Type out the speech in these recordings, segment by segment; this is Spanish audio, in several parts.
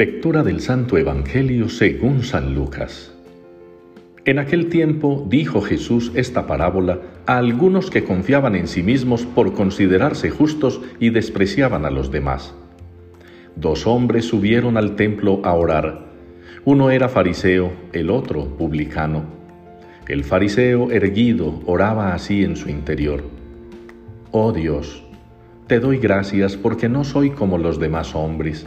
Lectura del Santo Evangelio según San Lucas. En aquel tiempo dijo Jesús esta parábola a algunos que confiaban en sí mismos por considerarse justos y despreciaban a los demás. Dos hombres subieron al templo a orar. Uno era fariseo, el otro publicano. El fariseo erguido oraba así en su interior. Oh Dios, te doy gracias porque no soy como los demás hombres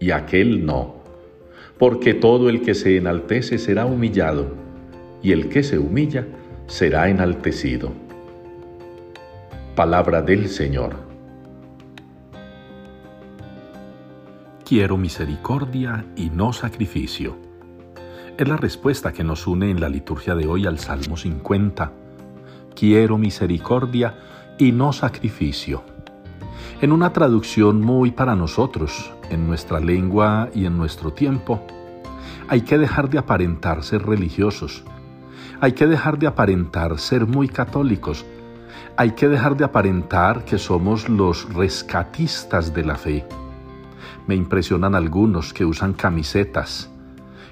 y aquel no. Porque todo el que se enaltece será humillado, y el que se humilla será enaltecido. Palabra del Señor. Quiero misericordia y no sacrificio. Es la respuesta que nos une en la liturgia de hoy al Salmo 50. Quiero misericordia y no sacrificio en una traducción muy para nosotros, en nuestra lengua y en nuestro tiempo. Hay que dejar de aparentar ser religiosos. Hay que dejar de aparentar ser muy católicos. Hay que dejar de aparentar que somos los rescatistas de la fe. Me impresionan algunos que usan camisetas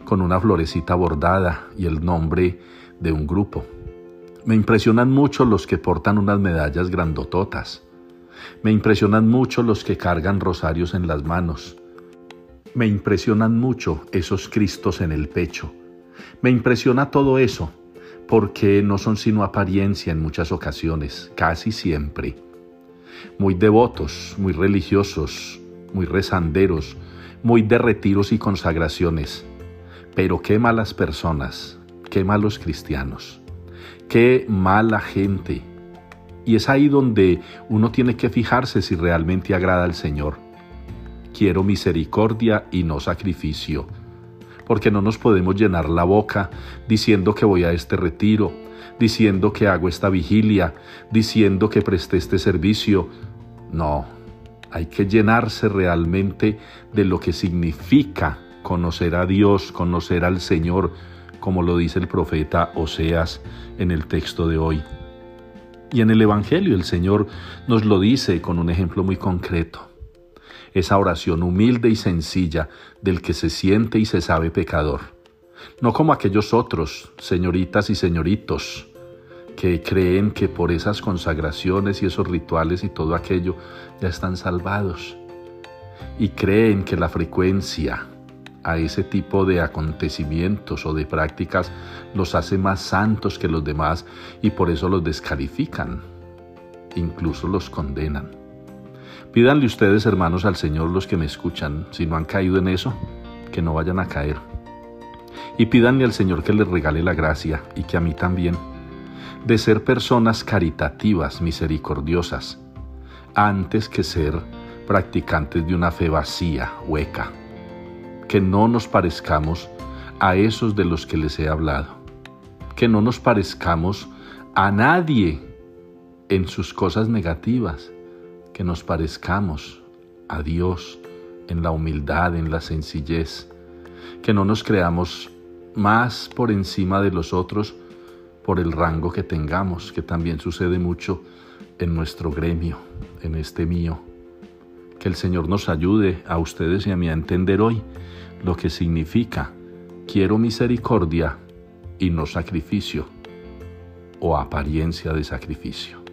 con una florecita bordada y el nombre de un grupo. Me impresionan mucho los que portan unas medallas grandototas. Me impresionan mucho los que cargan rosarios en las manos. Me impresionan mucho esos Cristos en el pecho. Me impresiona todo eso porque no son sino apariencia en muchas ocasiones, casi siempre. Muy devotos, muy religiosos, muy rezanderos, muy de retiros y consagraciones. Pero qué malas personas, qué malos cristianos, qué mala gente y es ahí donde uno tiene que fijarse si realmente agrada al Señor. Quiero misericordia y no sacrificio, porque no nos podemos llenar la boca diciendo que voy a este retiro, diciendo que hago esta vigilia, diciendo que presté este servicio. No, hay que llenarse realmente de lo que significa conocer a Dios, conocer al Señor, como lo dice el profeta Oseas en el texto de hoy. Y en el Evangelio el Señor nos lo dice con un ejemplo muy concreto. Esa oración humilde y sencilla del que se siente y se sabe pecador. No como aquellos otros, señoritas y señoritos, que creen que por esas consagraciones y esos rituales y todo aquello ya están salvados. Y creen que la frecuencia, a ese tipo de acontecimientos o de prácticas los hace más santos que los demás y por eso los descalifican, incluso los condenan. Pídanle ustedes, hermanos, al Señor los que me escuchan, si no han caído en eso, que no vayan a caer. Y pídanle al Señor que les regale la gracia y que a mí también, de ser personas caritativas, misericordiosas, antes que ser practicantes de una fe vacía, hueca que no nos parezcamos a esos de los que les he hablado, que no nos parezcamos a nadie en sus cosas negativas, que nos parezcamos a Dios en la humildad, en la sencillez, que no nos creamos más por encima de los otros por el rango que tengamos, que también sucede mucho en nuestro gremio, en este mío. Que el Señor nos ayude a ustedes y a mí a entender hoy lo que significa quiero misericordia y no sacrificio o apariencia de sacrificio.